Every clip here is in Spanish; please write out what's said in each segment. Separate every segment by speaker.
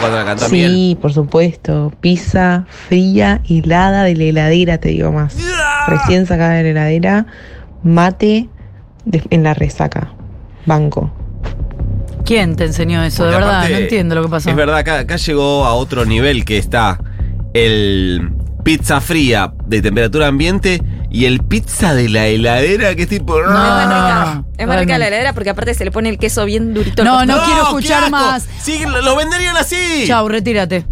Speaker 1: cuando la.
Speaker 2: Sí, por supuesto. Pizza fría, helada de la heladera, te digo más. Recién sacada de la heladera, mate de- en la resaca. Banco.
Speaker 3: ¿Quién te enseñó eso?
Speaker 1: Porque
Speaker 3: de verdad,
Speaker 1: aparte,
Speaker 3: no entiendo lo que pasó.
Speaker 1: Es verdad, acá, acá llegó a otro nivel que está el pizza fría de temperatura ambiente y el pizza de la heladera que es tipo...
Speaker 3: No,
Speaker 4: Es más
Speaker 3: no,
Speaker 4: rica.
Speaker 3: no,
Speaker 4: es más rica la heladera porque aparte se le pone el queso bien durito.
Speaker 3: No, no quiero escuchar más.
Speaker 1: Sí, lo, venderían así.
Speaker 3: Chau, retírate.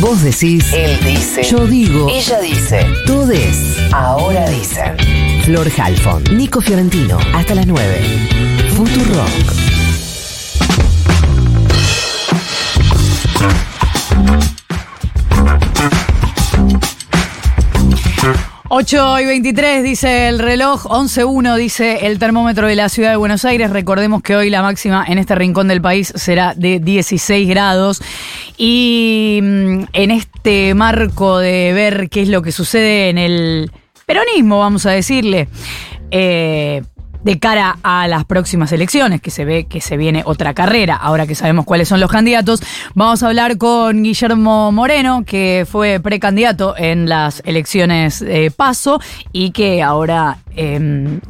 Speaker 5: Vos decís.
Speaker 6: Él dice.
Speaker 5: Yo digo.
Speaker 6: Ella dice.
Speaker 5: Todes.
Speaker 6: Ahora dicen.
Speaker 5: Flor Halfon. Nico Fiorentino. Hasta las 9. Futurock.
Speaker 3: Ocho y 23 dice el reloj, 11.1 dice el termómetro de la ciudad de Buenos Aires. Recordemos que hoy la máxima en este rincón del país será de 16 grados. Y mm, en este marco de ver qué es lo que sucede en el peronismo, vamos a decirle, eh, de cara a las próximas elecciones, que se ve que se viene otra carrera, ahora que sabemos cuáles son los candidatos, vamos a hablar con Guillermo Moreno, que fue precandidato en las elecciones eh, PASO y que ahora em,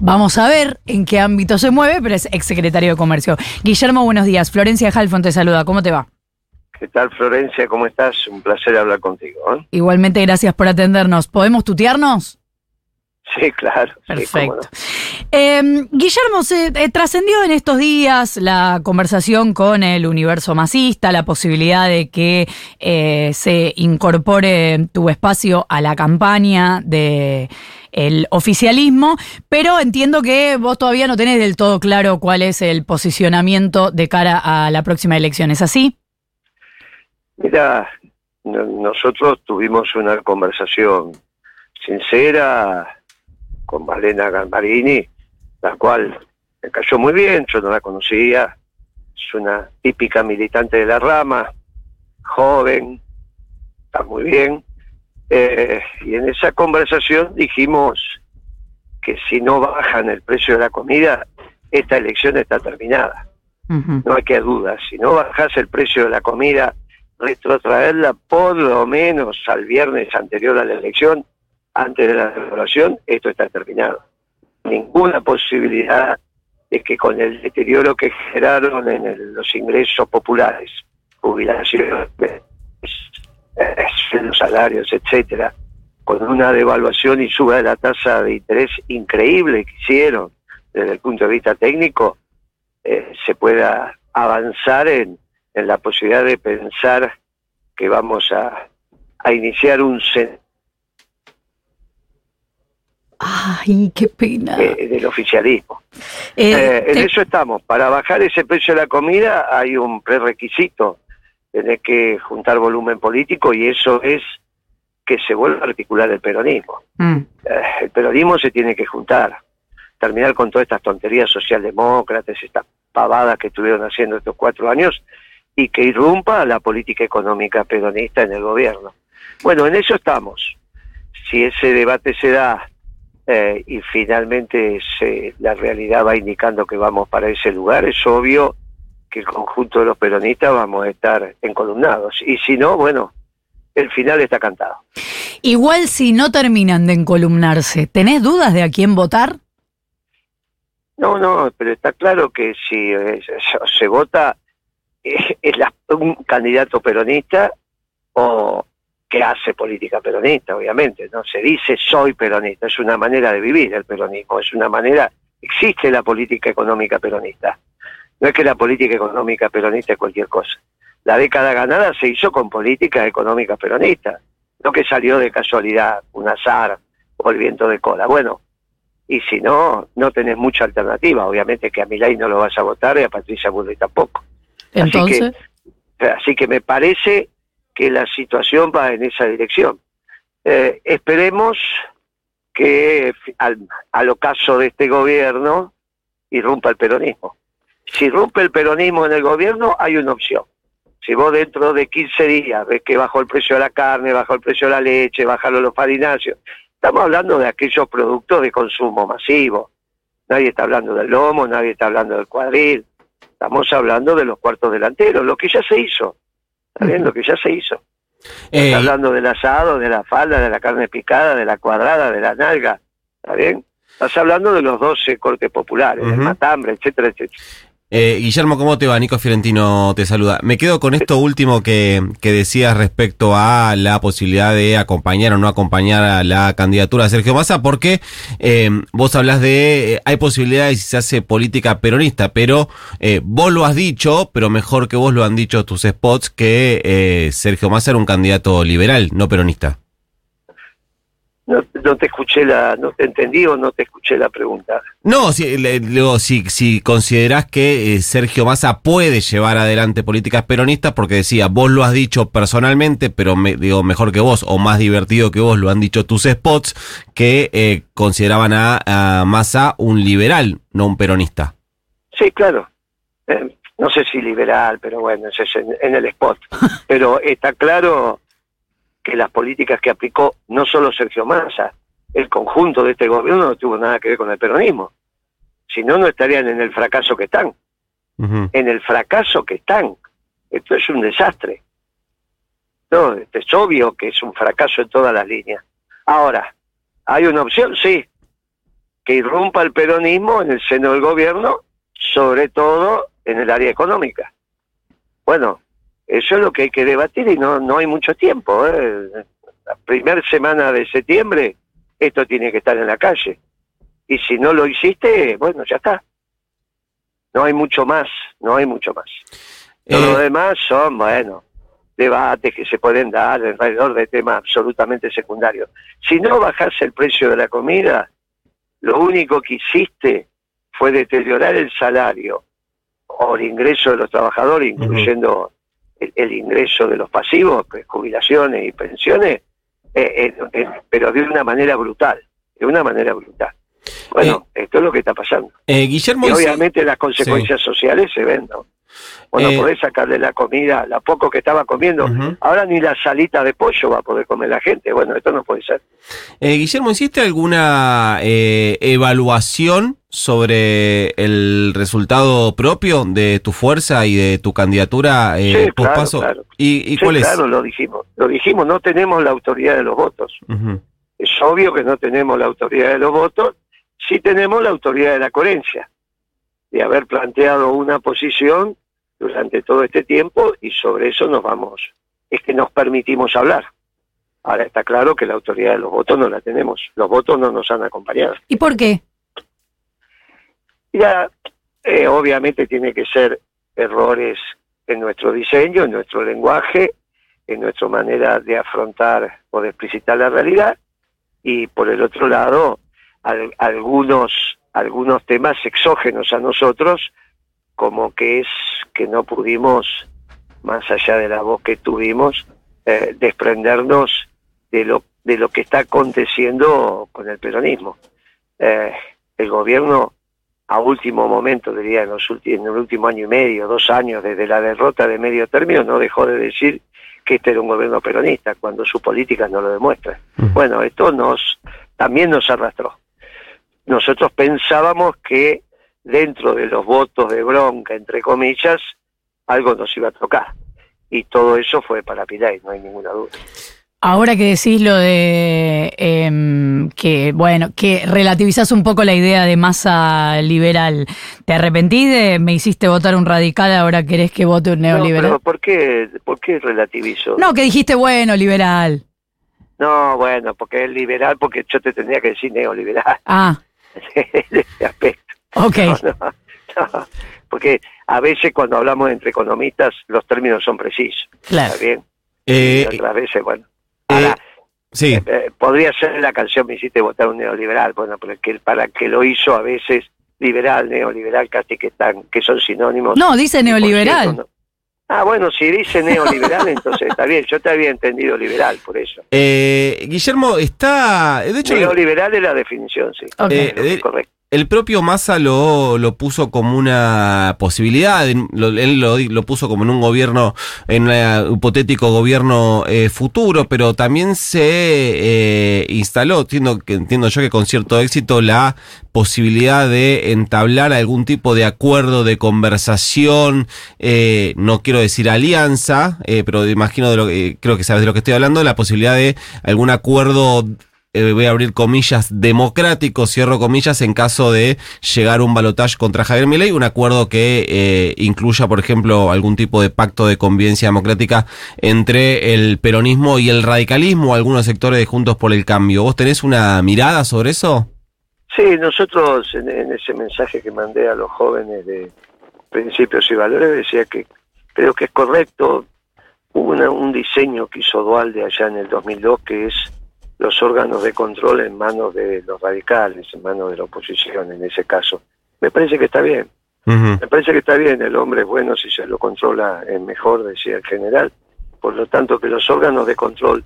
Speaker 3: vamos a ver en qué ámbito se mueve, pero es exsecretario de Comercio. Guillermo, buenos días. Florencia Halfon te saluda. ¿Cómo te va?
Speaker 7: ¿Qué tal, Florencia? ¿Cómo estás? Un placer hablar contigo. ¿eh?
Speaker 3: Igualmente, gracias por atendernos. ¿Podemos tutearnos?
Speaker 7: Sí, claro. sí, cómo
Speaker 3: Perfecto.
Speaker 7: no.
Speaker 3: Eh, Guillermo, se eh, trascendió en estos días la conversación con el universo masista, la posibilidad de que eh, se incorpore tu espacio a la campaña de el oficialismo, pero entiendo que vos todavía no tenés del todo claro cuál es el posicionamiento de cara a la próxima elección, ¿es así?
Speaker 7: Mira, no- nosotros tuvimos una conversación sincera con Malena Gambarini, la cual me cayó muy bien, yo no la conocía, es una típica militante de la rama, joven, está muy bien, eh, y en esa conversación dijimos que si no bajan el precio de la comida, esta elección está terminada. No hay que dudas. Si no bajas el precio de la comida, retrotraerla por lo menos al viernes anterior a la elección, antes de la evaluación, esto está terminado. Ninguna posibilidad de que con el deterioro que generaron en los ingresos populares, jubilaciones, eh, salarios, etcétera, con una devaluación y suba de la tasa de interés increíble que hicieron desde el punto de vista técnico, eh, se pueda avanzar en, la posibilidad de pensar que vamos a, iniciar un cen-
Speaker 3: Ay, qué pena.
Speaker 7: eh, del oficialismo.
Speaker 3: Eh,
Speaker 7: Eh, en
Speaker 3: te-
Speaker 7: eso estamos. Para bajar ese precio de la comida hay un prerequisito. Tenés que juntar volumen político y eso es que se vuelva a articular el peronismo.
Speaker 3: Mm.
Speaker 7: Eh, el peronismo se tiene que juntar, terminar con todas estas tonterías socialdemócratas, estas pavadas que estuvieron haciendo estos cuatro años y que irrumpa la política económica peronista en el gobierno. Bueno, en eso estamos. Si ese debate se da eh, y finalmente se- la realidad va indicando que vamos para ese lugar, es obvio que el conjunto de los peronistas vamos a estar encolumnados. Y si no, bueno, el final está cantado.
Speaker 3: Igual si no terminan de encolumnarse, ¿tenés dudas de a quién votar?
Speaker 7: No, no, pero está claro que si eh, se, se vota eh, es la- un candidato peronista hace política peronista, obviamente, no se dice soy peronista, es una manera de vivir el peronismo, es una manera, existe la política económica peronista. No es que la política económica peronista es cualquier cosa. La década ganada se hizo con política económica peronista, no que salió de casualidad, un azar o el viento de cola. Bueno, y si no, no tenés mucha alternativa. Obviamente que a Milei no lo vas a votar y a Patricia Bullrich tampoco.
Speaker 3: Entonces,
Speaker 7: Así que me parece que la situación va en esa dirección. Eh, esperemos que al, al ocaso de este gobierno irrumpa el peronismo. Si irrumpe el peronismo en el gobierno, hay una opción. Si vos dentro de 15 días ves que bajó el precio de la carne, bajó el precio de la leche, bajaron los farináceos, estamos hablando de aquellos productos de consumo masivo. Nadie está hablando del lomo, nadie está hablando del cuadril. Estamos hablando de los cuartos delanteros, lo que ya se hizo. ¿Está bien? Lo que ya se hizo.
Speaker 1: Eh,
Speaker 7: hablando del asado, de la falda, de la carne picada, de la cuadrada, de la nalga. ¿Está bien? Estás hablando de los 12 cortes populares, del
Speaker 1: Ujú.
Speaker 7: matambre, etcétera, etcétera.
Speaker 1: Eh, Guillermo, ¿cómo te va? Nico Fiorentino te saluda. Me quedo con esto último que, que decías respecto a la posibilidad de acompañar o no acompañar a la candidatura de Sergio Massa, porque eh, vos hablas de, eh, hay posibilidades si se hace política peronista, pero eh, vos lo has dicho, pero mejor que vos lo han dicho tus spots, que Sergio Massa era un candidato liberal, no peronista.
Speaker 7: No, no te escuché la, no te entendí o no te escuché la pregunta.
Speaker 1: No, si, le- digo, si, si considerás que eh, Sergio Massa puede llevar adelante políticas peronistas, porque decía, vos lo has dicho personalmente, pero me, digo, mejor que vos, o más divertido que vos, lo han dicho tus spots, que eh, consideraban a, a Massa un liberal, no un peronista.
Speaker 7: Sí, claro. Eh, no sé si liberal, pero bueno, es en, en el spot. Pero está claro que las políticas que aplicó no solo Sergio Massa, el conjunto de este gobierno no tuvo nada que ver con el peronismo. Si no, no estarían en el fracaso que están. En el fracaso que están. Esto es un desastre. No, este, es obvio que es un fracaso en todas las líneas. Ahora, ¿hay una opción? Sí. Que irrumpa el peronismo en el seno del gobierno, sobre todo en el área económica. Bueno, eso es lo que hay que debatir y no, no hay mucho tiempo. ¿eh? La primera semana de septiembre esto tiene que estar en la calle. Y si no lo hiciste, bueno, ya está. No hay mucho más, no hay mucho más. Todo
Speaker 1: Eh,
Speaker 7: lo demás son, bueno, debates que se pueden dar alrededor de temas absolutamente secundarios. Si no bajas el precio de la comida, lo único que hiciste fue deteriorar el salario o el ingreso de los trabajadores, incluyendo el, el ingreso de los pasivos, pues, jubilaciones y pensiones, eh, eh, eh, pero de una manera brutal, de una manera brutal. Bueno, esto es lo que está pasando.
Speaker 1: Guillermo,
Speaker 7: Y obviamente las consecuencias sociales se ven, ¿no? Bueno,
Speaker 1: Eh,
Speaker 7: podés sacarle la comida, la poco que estaba comiendo. Ahora ni la salita de pollo va a poder comer la gente. Bueno, esto no puede ser.
Speaker 1: Eh, Guillermo, ¿hiciste alguna eh, evaluación sobre el resultado propio de tu fuerza y de tu candidatura eh,
Speaker 7: Sí, claro, claro.
Speaker 1: ¿Y, y
Speaker 7: Sí,
Speaker 1: cuál es?
Speaker 7: claro, lo dijimos. Lo dijimos, no tenemos la autoridad de los votos. Es obvio que no tenemos la autoridad de los votos, sí tenemos la autoridad de la coherencia, de haber planteado una posición durante todo este tiempo y sobre eso nos vamos, es que nos permitimos hablar. Ahora está claro que la autoridad de los votos no la tenemos, los votos no nos han acompañado.
Speaker 3: ¿Y por qué?
Speaker 7: Ya, eh, obviamente tiene que ser errores en nuestro diseño, en nuestro lenguaje, en nuestra manera de afrontar o de explicitar la realidad, y por el otro lado, al- algunos, algunos temas exógenos a nosotros, como que es que no pudimos, más allá de la voz que tuvimos, eh, desprendernos de lo, de lo que está aconteciendo con el peronismo. Eh, el gobierno a último momento, diría, en, los en el último año y medio, dos años desde la derrota de medio término, no dejó de decir que este era un gobierno peronista, cuando su política no lo demuestra. Bueno, esto nos también nos arrastró. Nosotros pensábamos que dentro de los votos de bronca, entre comillas, algo nos iba a tocar. Y todo eso fue para Pilay, no hay ninguna duda.
Speaker 3: Ahora que decís lo de em, que, bueno, que relativizás un poco la idea de masa liberal, ¿te arrepentís de me hiciste votar un radical, ahora querés que vote un
Speaker 7: No,
Speaker 3: neoliberal?
Speaker 7: pero ¿por qué, ¿por qué relativizo?
Speaker 3: No, que dijiste, bueno, liberal.
Speaker 7: No, bueno, porque es liberal, porque yo te tendría que decir neoliberal.
Speaker 3: Ah,
Speaker 7: de ese aspecto.
Speaker 3: ok.
Speaker 7: No, no, no, porque a veces cuando hablamos entre economistas los términos son precisos.
Speaker 3: Claro.
Speaker 7: ¿Está bien?
Speaker 1: Eh,
Speaker 7: y otras veces, bueno.
Speaker 1: eh, sí.
Speaker 7: eh, podría ser la canción Me hiciste votar un neoliberal, bueno, pero que para que lo hizo a veces liberal, neoliberal, casi que están, que son sinónimos.
Speaker 3: No, dice neoliberal.
Speaker 7: cierto, no. Ah, bueno, si dice neoliberal, entonces está bien. Yo te había entendido liberal, por eso.
Speaker 1: Eh, Guillermo, está. De hecho,
Speaker 7: Neoliberal es la definición, sí.
Speaker 3: Ok.
Speaker 1: Eh,
Speaker 7: Es
Speaker 1: de-
Speaker 7: correcto.
Speaker 1: El propio Massa lo, lo puso como una posibilidad, lo- él lo, lo puso como en un gobierno, en un hipotético gobierno eh, futuro, pero también se eh, instaló, entiendo, entiendo yo que con cierto éxito, la posibilidad de entablar algún tipo de acuerdo, de conversación, eh, no quiero decir alianza, eh, pero imagino, de lo, creo que sabes de lo que estoy hablando, la posibilidad de algún acuerdo eh, voy a abrir comillas, democrático, cierro comillas, en caso de llegar un balotaje contra Javier Milei, un acuerdo que eh, incluya, por ejemplo, algún tipo de pacto de convivencia democrática entre el peronismo y el radicalismo, algunos sectores de Juntos por el Cambio. ¿Vos tenés una mirada sobre eso?
Speaker 7: Sí, nosotros en, ese mensaje que mandé a los jóvenes de principios y valores decía que creo que es correcto. Hubo un diseño que hizo Dualde allá en el 2002 que es los órganos de control en manos de los radicales, en manos de la oposición en ese caso. Me parece que está bien. Me parece que está bien, el hombre es bueno si se lo controla, es mejor, decía el general. Por lo tanto, que los órganos de control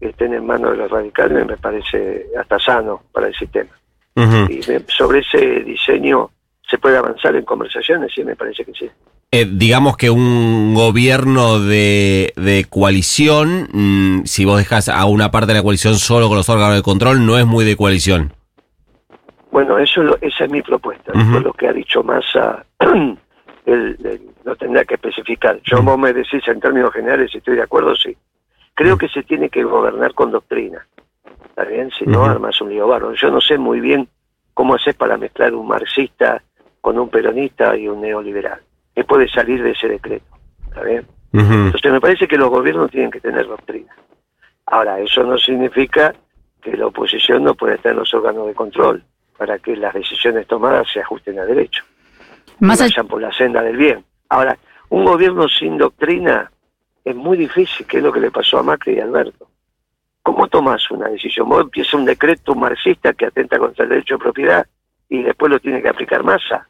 Speaker 7: estén en manos de los radicales me parece hasta sano para el sistema. Y sobre ese diseño se puede avanzar en conversaciones, sí, me parece que sí.
Speaker 1: Eh, digamos que un gobierno de, de coalición, mm, si vos dejas a una parte de la coalición solo con los órganos de control, no es muy de coalición.
Speaker 7: Bueno, eso es lo- esa es mi propuesta. Después lo que ha dicho Massa, él, él lo tendrá que especificar. Yo vos me decís en términos generales si estoy de acuerdo, sí. Creo que se tiene que gobernar con doctrina. ¿Está bien? Si no, armas un lío. Yo no sé muy bien cómo haces para mezclar un marxista con un peronista y un neoliberal. ¿Qué puede salir de ese decreto? ¿Está bien?
Speaker 1: Ujú.
Speaker 7: Entonces me parece que los gobiernos tienen que tener doctrina. Ahora, eso no significa que la oposición no puede estar en los órganos de control para que las decisiones tomadas se ajusten a derecho
Speaker 3: Más
Speaker 7: y
Speaker 3: allá-
Speaker 7: vayan por la senda del bien. Ahora, un gobierno sin doctrina es muy difícil, que es lo que le pasó a Macri y a Alberto. ¿Cómo tomas una decisión? Vos empiezas un decreto marxista que atenta contra el derecho de propiedad y después lo tiene que aplicar masa.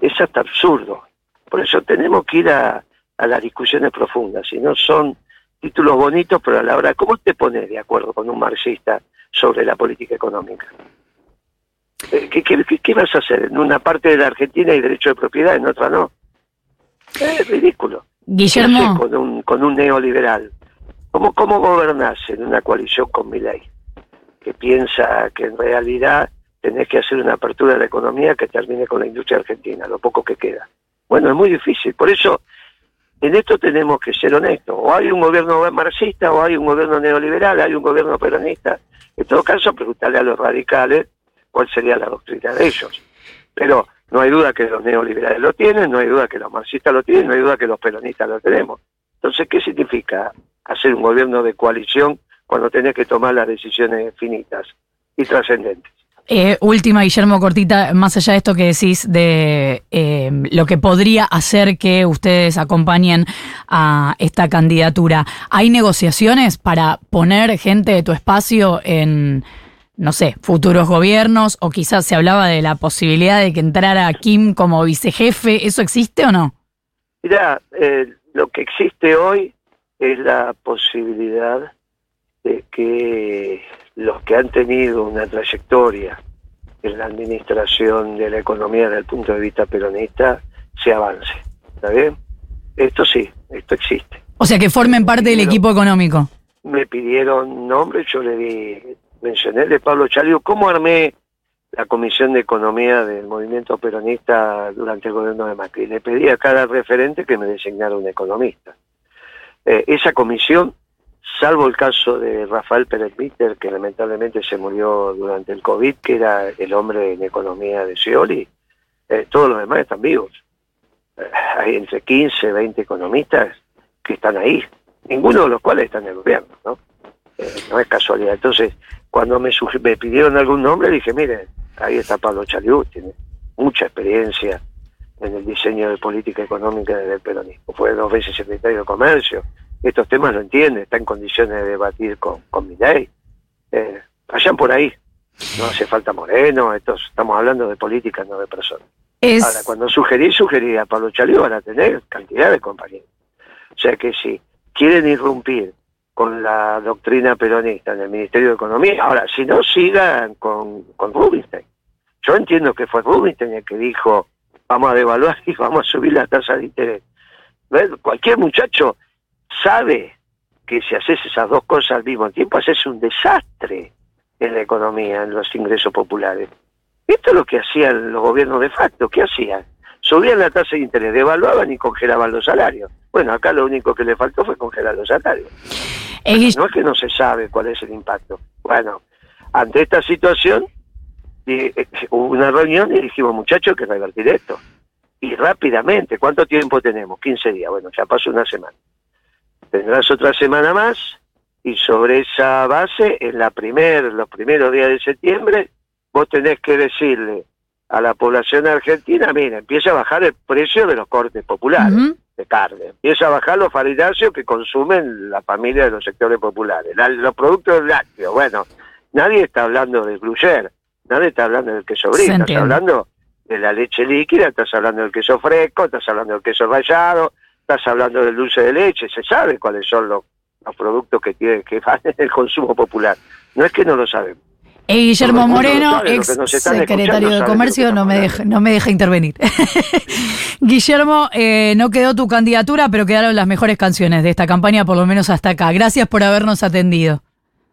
Speaker 7: Es hasta absurdo. Por eso tenemos que ir a, a las discusiones profundas. Si no son títulos bonitos, pero a la hora, ¿cómo te pones de acuerdo con un marxista sobre la política económica? Eh, ¿Qué, qué, qué- qué vas a hacer? En una parte de la Argentina hay derecho de propiedad, en otra no. Es ridículo. ¿Qué haces
Speaker 3: Guillermo,
Speaker 7: con un, con un neoliberal? ¿Cómo, ¿Cómo gobernás en una coalición con Milei? Que piensa que en realidad tenés que hacer una apertura de la economía que termine con la industria argentina, lo poco que queda. Bueno, es muy difícil. Por eso, en esto tenemos que ser honestos. O hay un gobierno marxista, o hay un gobierno neoliberal, hay un gobierno peronista. En todo caso, preguntarle a los radicales cuál sería la doctrina de ellos. Pero no hay duda que los neoliberales lo tienen, no hay duda que los marxistas lo tienen, no hay duda que los peronistas lo tenemos. Entonces, ¿qué significa hacer un gobierno de coalición cuando tenés que tomar las decisiones finitas y trascendentes?
Speaker 3: Eh, última, Guillermo Cortita, más allá de esto que decís de eh, lo que podría hacer que ustedes acompañen a esta candidatura, ¿hay negociaciones para poner gente de tu espacio en, no sé, futuros gobiernos? O quizás se hablaba de la posibilidad de que entrara Kim como vicejefe, ¿eso existe o no?
Speaker 7: Mirá, eh, lo que existe hoy es la posibilidad de que los que han tenido una trayectoria en la administración de la economía desde el punto de vista peronista se avance. ¿Está bien? Esto sí, esto existe.
Speaker 3: O sea, que formen parte del equipo económico.
Speaker 7: Me pidieron nombres, yo le di, mencioné el de Pablo Chalio. ¿Cómo armé la Comisión de Economía del movimiento peronista durante el gobierno de Macri? Le pedí a cada referente que me designara un economista. Eh, esa comisión, salvo el caso de Rafael Pérez Mitter, que lamentablemente se murió durante el COVID, que era el hombre en economía de Scioli, eh, todos los demás están vivos. Eh, hay entre 15, 20 economistas que están ahí, ninguno de los cuales está en el gobierno, ¿no? Eh, no es casualidad. Entonces, cuando me, me pidieron algún nombre, dije, mire, ahí está Pablo Chaliú, tiene mucha experiencia en el diseño de política económica del peronismo. Fue dos veces secretario de Comercio. Estos temas lo entiende, está en condiciones de debatir con, con Milei. Eh, vayan por ahí. No hace falta Moreno, estos, estamos hablando de política, no de personas.
Speaker 3: Es,
Speaker 7: Ahora, cuando sugerí, sugerí a Pablo Chaliú van a tener cantidad de compañeros. O sea que si quieren irrumpir con la doctrina peronista en el Ministerio de Economía, ahora, si no, sigan con, con Rubinstein. Yo entiendo que fue Rubinstein el que dijo, vamos a devaluar y vamos a subir la tasa de interés. ¿Ves? Cualquier muchacho sabe que si haces esas dos cosas al mismo tiempo, haces un desastre en la economía, en los ingresos populares. Esto es lo que hacían los gobiernos de facto. ¿Qué hacían? Subían la tasa de interés, devaluaban y congelaban los salarios. Bueno, acá lo único que le faltó fue congelar los salarios.
Speaker 3: Eh,
Speaker 7: No es que no se sabe cuál es el impacto. Bueno, ante esta situación, eh, hubo una reunión y dijimos, muchachos, hay que revertir esto. Y rápidamente, ¿cuánto tiempo tenemos? 15 días. Bueno, ya pasó una semana. Tendrás otra semana más y sobre esa base, en la primer, los primeros días de septiembre, vos tenés que decirle a la población argentina, mira, empieza a bajar el precio de los cortes populares de carne. Empieza a bajar los farináceos que consumen la familia de los sectores populares. La- los productos lácteos, bueno, nadie está hablando del gruyère, nadie está hablando del queso brie, estás hablando de la leche líquida, estás hablando del queso fresco, estás hablando del queso rallado, estás hablando del dulce de leche, se sabe cuáles son los, los productos que tienen que van en el consumo popular. No es que no lo sabemos.
Speaker 3: Eh, Guillermo Moreno,
Speaker 7: sabe,
Speaker 3: ex secretario de Comercio, no me, deja, no me deja intervenir. Guillermo, eh, no quedó tu candidatura, pero quedaron las mejores canciones de esta campaña, por lo menos hasta acá. Gracias por habernos atendido.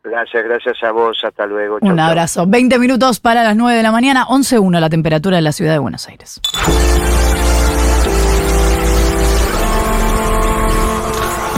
Speaker 7: Gracias, gracias a vos, hasta luego. Chau,
Speaker 3: Un
Speaker 7: chau.
Speaker 3: abrazo. 20 minutos para las 9 de la mañana, 11.1 la temperatura de la ciudad de Buenos Aires.